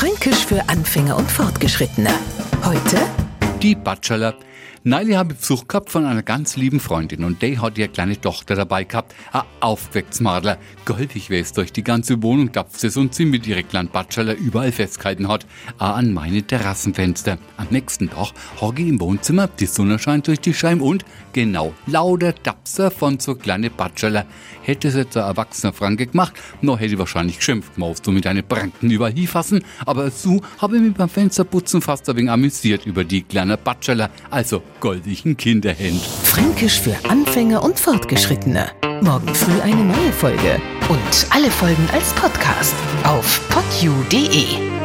Fränkisch für Anfänger und Fortgeschrittene. Heute Die Bachelor. Neulich habe Besuch gehabt von einer ganz lieben Freundin und die hat ihre kleine Tochter dabei gehabt. Ein Aufwechtsmadler. Goldig es durch die ganze Wohnung tapft es und sie mit ihren kleinen Bachelor überall festgehalten hat. Auch an meine Terrassenfenster. Am nächsten Tag hocke im Wohnzimmer, die Sonne scheint durch die Scheiben und genau, lauter Tapser von so kleine Bachelor. Hätte es jetzt ein erwachsener Franke gemacht, noch hätte ich wahrscheinlich geschimpft, musst du mit deinen Pranken überall hinfassen. Aber so habe ich mich beim Fensterputzen fast ein wenig amüsiert über die kleine Bachelor, also goldigen Kinderhänd. Fränkisch für Anfänger und Fortgeschrittene. Morgen früh eine neue Folge. Und alle Folgen als Podcast auf podu.de.